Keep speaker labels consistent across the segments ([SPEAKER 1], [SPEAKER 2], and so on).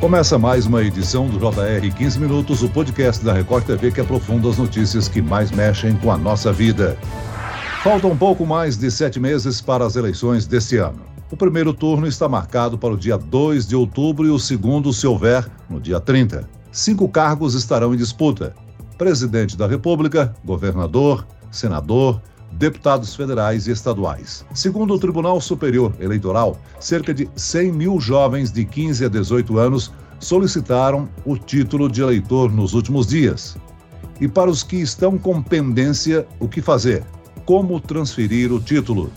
[SPEAKER 1] Começa mais uma edição do JR 15 Minutos, o podcast da Record TV que aprofunda as notícias que mais mexem com a nossa vida. Falta um pouco mais de sete meses para as eleições deste ano. O primeiro turno está marcado para o dia 2 de outubro e o segundo, se houver, no dia 30. Cinco cargos estarão em disputa: presidente da República, governador, senador, deputados federais e estaduais. Segundo o Tribunal Superior Eleitoral, cerca de 100 mil jovens de 15 a 18 anos solicitaram o título de eleitor nos últimos dias. E para os que estão com pendência, o que fazer? Como transferir o título?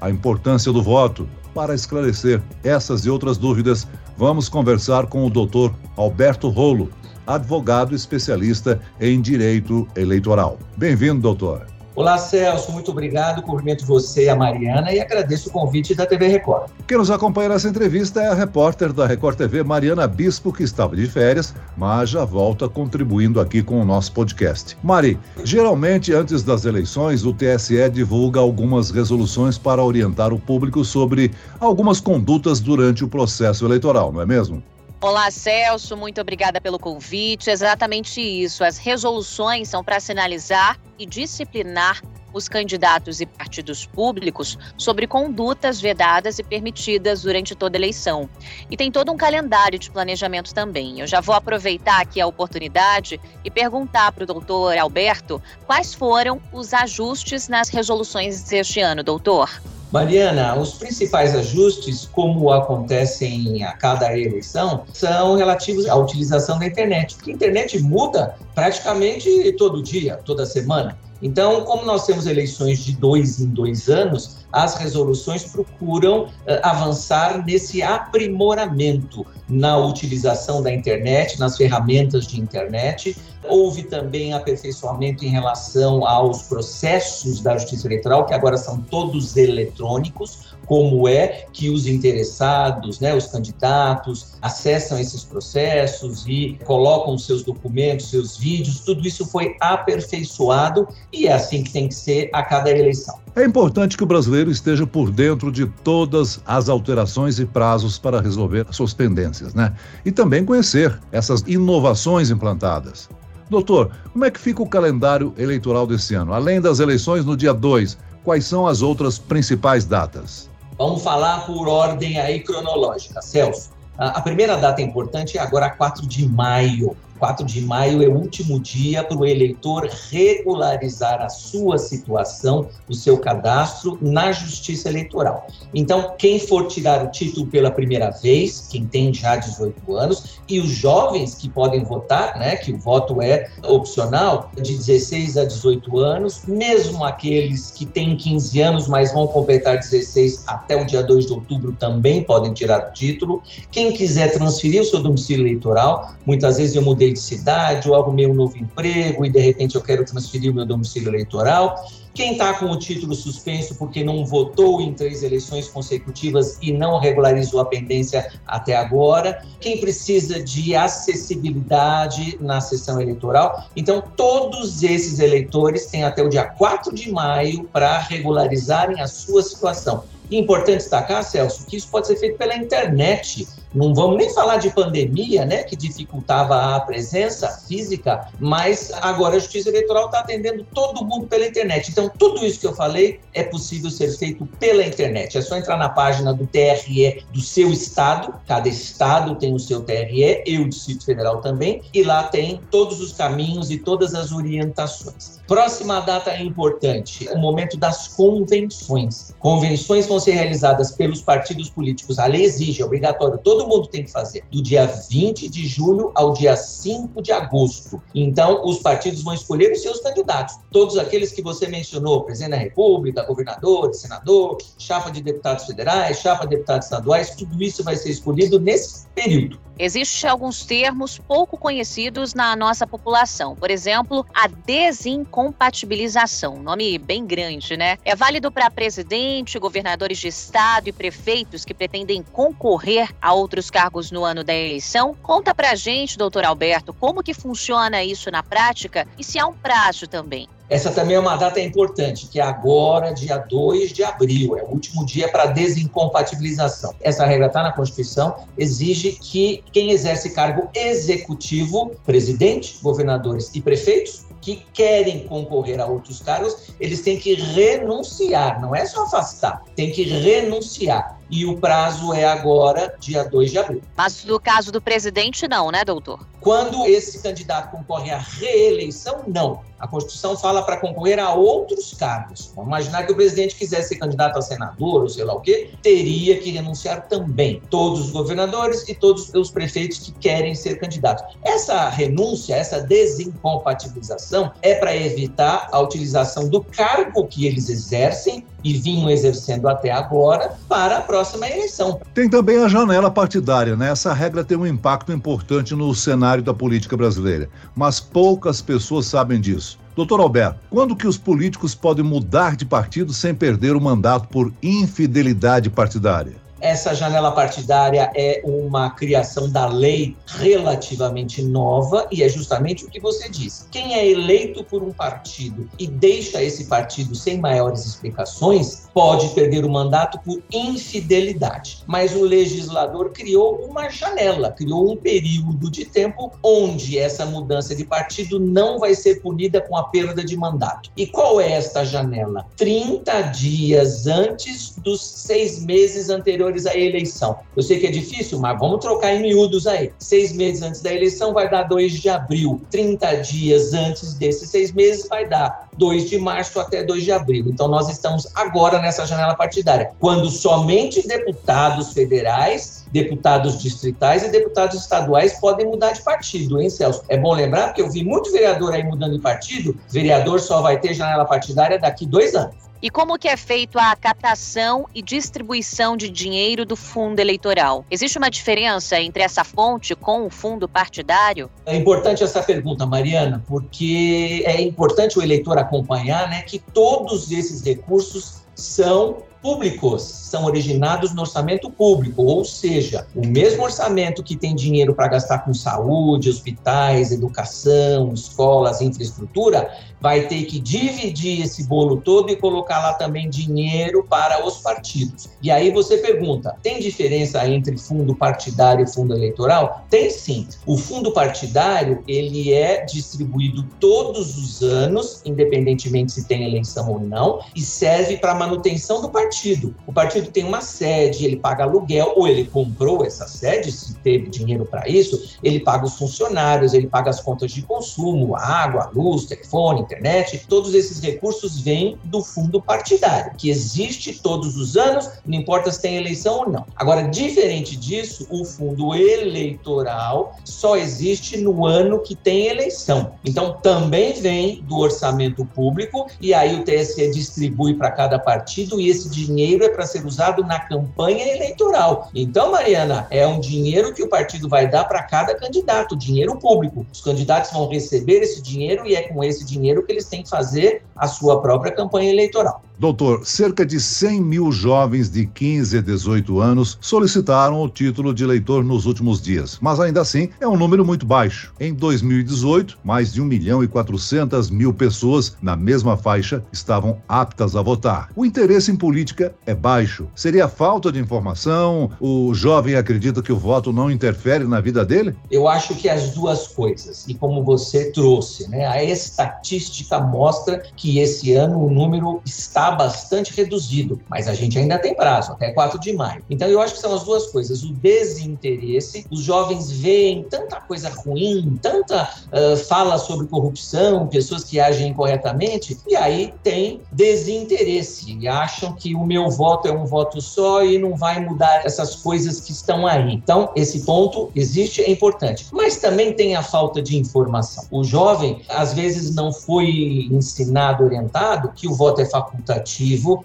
[SPEAKER 1] A importância do voto. Para esclarecer essas e outras dúvidas, vamos conversar com o doutor Alberto Rolo, advogado especialista em direito eleitoral. Bem-vindo, doutor.
[SPEAKER 2] Olá, Celso, muito obrigado. Cumprimento você e a Mariana e agradeço o convite da TV Record.
[SPEAKER 1] Quem nos acompanha nessa entrevista é a repórter da Record TV, Mariana Bispo, que estava de férias, mas já volta contribuindo aqui com o nosso podcast. Mari, geralmente antes das eleições, o TSE divulga algumas resoluções para orientar o público sobre algumas condutas durante o processo eleitoral, não é mesmo?
[SPEAKER 3] Olá, Celso, muito obrigada pelo convite. Exatamente isso. As resoluções são para sinalizar e disciplinar os candidatos e partidos públicos sobre condutas vedadas e permitidas durante toda eleição. E tem todo um calendário de planejamento também. Eu já vou aproveitar aqui a oportunidade e perguntar para o doutor Alberto quais foram os ajustes nas resoluções deste ano, doutor.
[SPEAKER 2] Mariana, os principais ajustes, como acontecem a cada eleição, são relativos à utilização da internet, porque a internet muda praticamente todo dia, toda semana. Então, como nós temos eleições de dois em dois anos, as resoluções procuram uh, avançar nesse aprimoramento na utilização da internet, nas ferramentas de internet. Houve também aperfeiçoamento em relação aos processos da justiça eleitoral, que agora são todos eletrônicos, como é que os interessados, né, os candidatos, acessam esses processos e colocam seus documentos, seus vídeos, tudo isso foi aperfeiçoado e é assim que tem que ser a cada eleição.
[SPEAKER 1] É importante que o brasileiro esteja por dentro de todas as alterações e prazos para resolver suas pendências, né? E também conhecer essas inovações implantadas. Doutor, como é que fica o calendário eleitoral desse ano? Além das eleições no dia 2, quais são as outras principais datas?
[SPEAKER 2] Vamos falar por ordem aí cronológica, Celso. A primeira data importante é agora 4 de maio. 4 de maio é o último dia para o eleitor regularizar a sua situação, o seu cadastro na Justiça Eleitoral. Então, quem for tirar o título pela primeira vez, quem tem já 18 anos, e os jovens que podem votar, né, que o voto é opcional, de 16 a 18 anos, mesmo aqueles que têm 15 anos, mas vão completar 16 até o dia 2 de outubro também podem tirar o título. Quem quiser transferir o seu domicílio eleitoral, muitas vezes eu mudei mudei de cidade, ou arrumei um novo emprego e de repente eu quero transferir o meu domicílio eleitoral. Quem está com o título suspenso porque não votou em três eleições consecutivas e não regularizou a pendência até agora. Quem precisa de acessibilidade na sessão eleitoral. Então, todos esses eleitores têm até o dia 4 de maio para regularizarem a sua situação. Importante destacar, Celso, que isso pode ser feito pela internet. Não vamos nem falar de pandemia, né, que dificultava a presença física, mas agora a Justiça Eleitoral está atendendo todo mundo pela internet. Então, tudo isso que eu falei é possível ser feito pela internet. É só entrar na página do TRE do seu estado, cada estado tem o seu TRE, e o Distrito Federal também, e lá tem todos os caminhos e todas as orientações. Próxima data é importante, o momento das convenções. Convenções vão ser realizadas pelos partidos políticos. A lei exige, é obrigatório, todo mundo tem que fazer, do dia 20 de julho ao dia 5 de agosto. Então, os partidos vão escolher os seus candidatos, todos aqueles que você mencionou, presidente da República, governador, senador, chapa de deputados federais, chapa de deputados estaduais, tudo isso vai ser escolhido nesse período.
[SPEAKER 3] Existem alguns termos pouco conhecidos na nossa população. Por exemplo, a desincompatibilização, nome bem grande, né? É válido para presidente, governadores de estado e prefeitos que pretendem concorrer a outros cargos no ano da eleição. Conta pra gente, doutor Alberto, como que funciona isso na prática e se há um prazo também.
[SPEAKER 2] Essa também é uma data importante, que é agora, dia 2 de abril, é o último dia para desincompatibilização. Essa regra está na Constituição, exige que quem exerce cargo executivo, presidente, governadores e prefeitos, que querem concorrer a outros cargos, eles têm que renunciar, não é só afastar, tem que renunciar. E o prazo é agora, dia 2 de abril.
[SPEAKER 3] Mas no caso do presidente, não, né, doutor?
[SPEAKER 2] Quando esse candidato concorre à reeleição, não. A Constituição fala para concorrer a outros cargos. Vamos imaginar que o presidente quisesse ser candidato a senador ou sei lá o quê, teria que renunciar também. Todos os governadores e todos os prefeitos que querem ser candidatos. Essa renúncia, essa desincompatibilização é para evitar a utilização do cargo que eles exercem e vinham exercendo até agora para a próxima eleição.
[SPEAKER 1] Tem também a janela partidária, né? Essa regra tem um impacto importante no cenário da política brasileira, mas poucas pessoas sabem disso. Doutor Alberto, quando que os políticos podem mudar de partido sem perder o mandato por infidelidade partidária?
[SPEAKER 2] Essa janela partidária é uma criação da lei relativamente nova e é justamente o que você disse. Quem é eleito por um partido e deixa esse partido sem maiores explicações pode perder o mandato por infidelidade. Mas o legislador criou uma janela, criou um período de tempo onde essa mudança de partido não vai ser punida com a perda de mandato. E qual é esta janela? 30 dias antes dos seis meses anteriores anteriores eleição. Eu sei que é difícil, mas vamos trocar em miúdos aí. Seis meses antes da eleição vai dar 2 de abril. 30 dias antes desses seis meses vai dar 2 de março até 2 de abril. Então nós estamos agora nessa janela partidária, quando somente deputados federais deputados distritais e deputados estaduais podem mudar de partido, hein, Celso? É bom lembrar, porque eu vi muito vereador aí mudando de partido, vereador só vai ter janela partidária daqui dois anos.
[SPEAKER 3] E como que é feito a captação e distribuição de dinheiro do fundo eleitoral? Existe uma diferença entre essa fonte com o fundo partidário?
[SPEAKER 2] É importante essa pergunta, Mariana, porque é importante o eleitor acompanhar né, que todos esses recursos são públicos são originados no orçamento público, ou seja, o mesmo orçamento que tem dinheiro para gastar com saúde, hospitais, educação, escolas, infraestrutura, vai ter que dividir esse bolo todo e colocar lá também dinheiro para os partidos. E aí você pergunta: tem diferença entre fundo partidário e fundo eleitoral? Tem sim. O fundo partidário, ele é distribuído todos os anos, independentemente se tem eleição ou não, e serve para manutenção do partido partido. O partido tem uma sede, ele paga aluguel, ou ele comprou essa sede, se teve dinheiro para isso, ele paga os funcionários, ele paga as contas de consumo, água, luz, telefone, internet. Todos esses recursos vêm do fundo partidário, que existe todos os anos, não importa se tem eleição ou não. Agora, diferente disso, o fundo eleitoral só existe no ano que tem eleição. Então, também vem do orçamento público, e aí o TSE distribui para cada partido, e esse dinheiro é para ser usado na campanha eleitoral. Então, Mariana, é um dinheiro que o partido vai dar para cada candidato, dinheiro público. Os candidatos vão receber esse dinheiro e é com esse dinheiro que eles têm que fazer a sua própria campanha eleitoral.
[SPEAKER 1] Doutor, cerca de 100 mil jovens de 15 a 18 anos solicitaram o título de eleitor nos últimos dias, mas ainda assim é um número muito baixo. Em 2018, mais de 1 milhão e 400 mil pessoas na mesma faixa estavam aptas a votar. O interesse em política é baixo. Seria falta de informação? O jovem acredita que o voto não interfere na vida dele?
[SPEAKER 2] Eu acho que as duas coisas. E como você trouxe, né, a estatística mostra que esse ano o número está bastante reduzido, mas a gente ainda tem prazo, até 4 de maio. Então eu acho que são as duas coisas: o desinteresse, os jovens veem tanta coisa ruim, tanta uh, fala sobre corrupção, pessoas que agem incorretamente, e aí tem desinteresse e acham que o meu voto é um voto só e não vai mudar essas coisas que estão aí. Então, esse ponto existe, é importante. Mas também tem a falta de informação. O jovem, às vezes, não foi ensinado, orientado que o voto é facultativo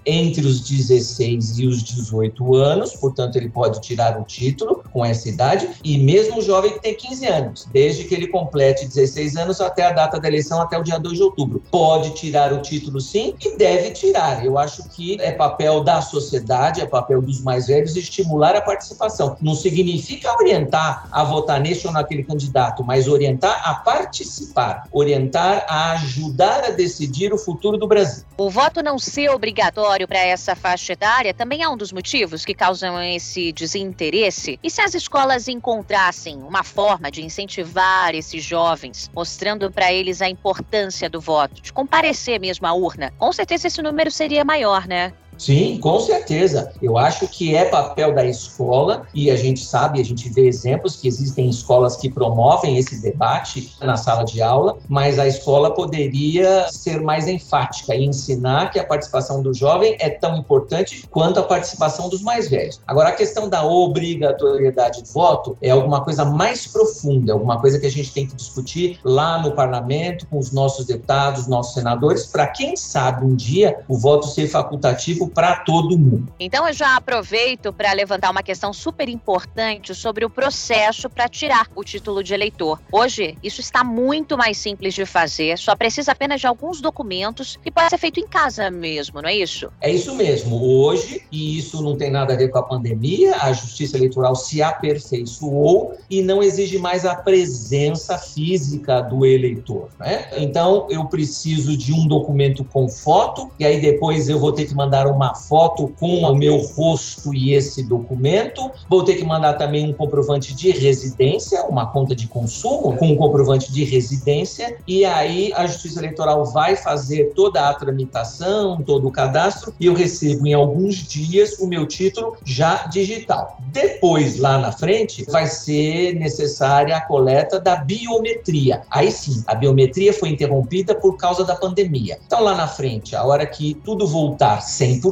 [SPEAKER 2] entre os 16 e os 18 anos, portanto, ele pode tirar o título, com essa idade, e mesmo o jovem que tem 15 anos, desde que ele complete 16 anos até a data da eleição, até o dia 2 de outubro. Pode tirar o título sim e deve tirar. Eu acho que é papel da sociedade, é papel dos mais velhos estimular a participação. Não significa orientar a votar nesse ou naquele candidato, mas orientar a participar, orientar a ajudar a decidir o futuro do Brasil.
[SPEAKER 3] O voto não ser obrigatório para essa faixa etária também é um dos motivos que causam esse desinteresse. E se as escolas encontrassem uma forma de incentivar esses jovens, mostrando para eles a importância do voto, de comparecer mesmo à urna, com certeza esse número seria maior, né?
[SPEAKER 2] Sim, com certeza. Eu acho que é papel da escola e a gente sabe, a gente vê exemplos que existem escolas que promovem esse debate na sala de aula, mas a escola poderia ser mais enfática e ensinar que a participação do jovem é tão importante quanto a participação dos mais velhos. Agora, a questão da obrigatoriedade de voto é alguma coisa mais profunda, é alguma coisa que a gente tem que discutir lá no parlamento com os nossos deputados, nossos senadores, para quem sabe um dia o voto ser facultativo para todo mundo.
[SPEAKER 3] Então eu já aproveito para levantar uma questão super importante sobre o processo para tirar o título de eleitor. Hoje, isso está muito mais simples de fazer, só precisa apenas de alguns documentos e pode ser feito em casa mesmo, não é isso?
[SPEAKER 2] É isso mesmo. Hoje, e isso não tem nada a ver com a pandemia, a Justiça Eleitoral se aperfeiçoou e não exige mais a presença física do eleitor. Né? Então, eu preciso de um documento com foto e aí depois eu vou ter que mandar uma foto com o meu rosto e esse documento. Vou ter que mandar também um comprovante de residência, uma conta de consumo com um comprovante de residência. E aí a Justiça Eleitoral vai fazer toda a tramitação, todo o cadastro e eu recebo em alguns dias o meu título já digital. Depois, lá na frente, vai ser necessária a coleta da biometria. Aí sim, a biometria foi interrompida por causa da pandemia. Então, lá na frente, a hora que tudo voltar 100%,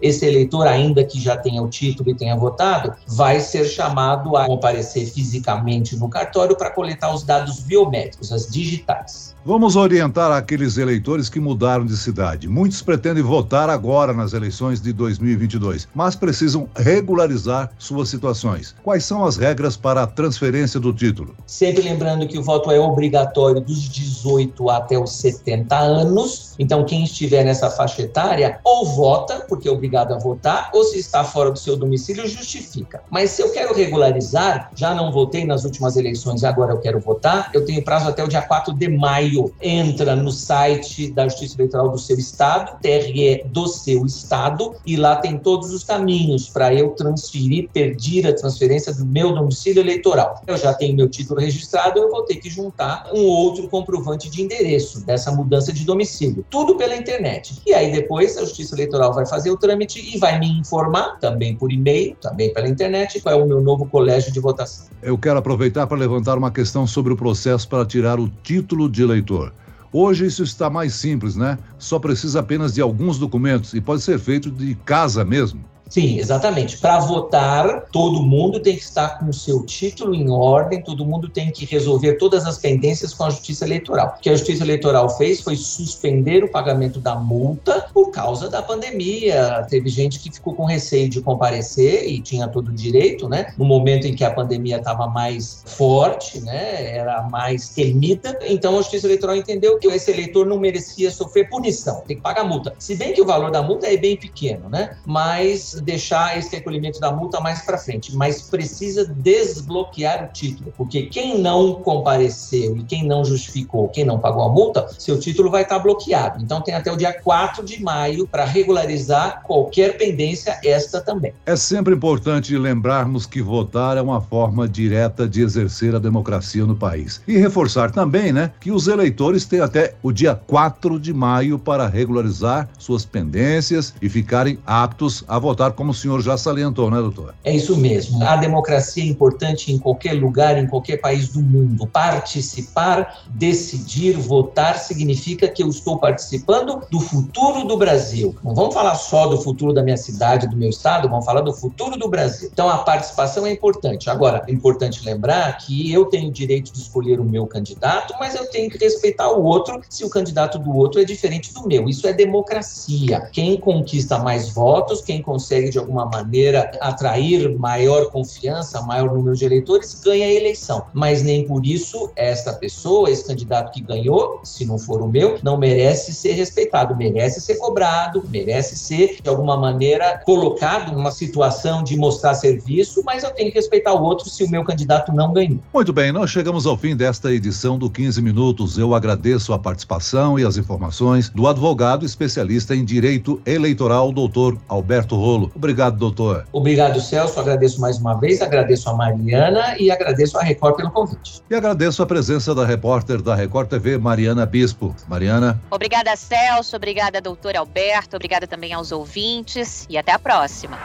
[SPEAKER 2] esse eleitor, ainda que já tenha o título e tenha votado, vai ser chamado a comparecer fisicamente no cartório para coletar os dados biométricos, as digitais.
[SPEAKER 1] Vamos orientar aqueles eleitores que mudaram de cidade. Muitos pretendem votar agora nas eleições de 2022, mas precisam regularizar suas situações. Quais são as regras para a transferência do título?
[SPEAKER 2] Sempre lembrando que o voto é obrigatório dos 18 até os 70 anos. Então, quem estiver nessa faixa etária, ou vota, porque é obrigado a votar, ou se está fora do seu domicílio, justifica. Mas se eu quero regularizar, já não votei nas últimas eleições e agora eu quero votar, eu tenho prazo até o dia 4 de maio entra no site da Justiça Eleitoral do seu estado, TRE do seu estado, e lá tem todos os caminhos para eu transferir, pedir a transferência do meu domicílio eleitoral. Eu já tenho meu título registrado, eu vou ter que juntar um outro comprovante de endereço dessa mudança de domicílio. Tudo pela internet. E aí depois a Justiça Eleitoral vai fazer o trâmite e vai me informar, também por e-mail, também pela internet, qual é o meu novo colégio de votação.
[SPEAKER 1] Eu quero aproveitar para levantar uma questão sobre o processo para tirar o título de eleitor Hoje isso está mais simples, né? Só precisa apenas de alguns documentos e pode ser feito de casa mesmo.
[SPEAKER 2] Sim, exatamente. Para votar, todo mundo tem que estar com o seu título em ordem, todo mundo tem que resolver todas as pendências com a Justiça Eleitoral. O que a Justiça Eleitoral fez foi suspender o pagamento da multa por causa da pandemia. Teve gente que ficou com receio de comparecer e tinha todo o direito, né? No momento em que a pandemia estava mais forte, né? Era mais temida. Então a Justiça Eleitoral entendeu que esse eleitor não merecia sofrer punição, tem que pagar multa. Se bem que o valor da multa é bem pequeno, né? Mas deixar esse recolhimento da multa mais para frente, mas precisa desbloquear o título, porque quem não compareceu e quem não justificou, quem não pagou a multa, seu título vai estar bloqueado. Então tem até o dia 4 de maio para regularizar qualquer pendência, esta também.
[SPEAKER 1] É sempre importante lembrarmos que votar é uma forma direta de exercer a democracia no país. E reforçar também, né, que os eleitores têm até o dia 4 de maio para regularizar suas pendências e ficarem aptos a votar como o senhor já salientou, né, doutor?
[SPEAKER 2] É isso mesmo. A democracia é importante em qualquer lugar, em qualquer país do mundo. Participar, decidir, votar significa que eu estou participando do futuro do Brasil. Não vamos falar só do futuro da minha cidade, do meu estado, vamos falar do futuro do Brasil. Então a participação é importante. Agora, é importante lembrar que eu tenho o direito de escolher o meu candidato, mas eu tenho que respeitar o outro se o candidato do outro é diferente do meu. Isso é democracia. Quem conquista mais votos, quem consegue consegue de alguma maneira atrair maior confiança, maior número de eleitores, ganha a eleição. Mas nem por isso esta pessoa, esse candidato que ganhou, se não for o meu, não merece ser respeitado, merece ser cobrado, merece ser de alguma maneira colocado numa situação de mostrar serviço, mas eu tenho que respeitar o outro se o meu candidato não ganhou.
[SPEAKER 1] Muito bem, nós chegamos ao fim desta edição do 15 Minutos. Eu agradeço a participação e as informações do advogado especialista em direito eleitoral, doutor Alberto Rolo. Obrigado, doutor.
[SPEAKER 2] Obrigado, Celso. Agradeço mais uma vez, agradeço a Mariana e agradeço a Record pelo convite.
[SPEAKER 1] E agradeço a presença da repórter da Record TV, Mariana Bispo. Mariana.
[SPEAKER 3] Obrigada, Celso. Obrigada, doutor Alberto. Obrigada também aos ouvintes e até a próxima.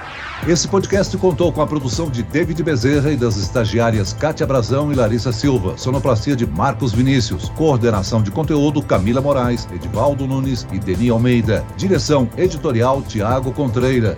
[SPEAKER 1] Esse podcast contou com a produção de David Bezerra e das estagiárias Kátia Brazão e Larissa Silva, sonoplastia de Marcos Vinícius, coordenação de conteúdo Camila Moraes, Edivaldo Nunes e Deni Almeida, direção editorial Tiago Contreira,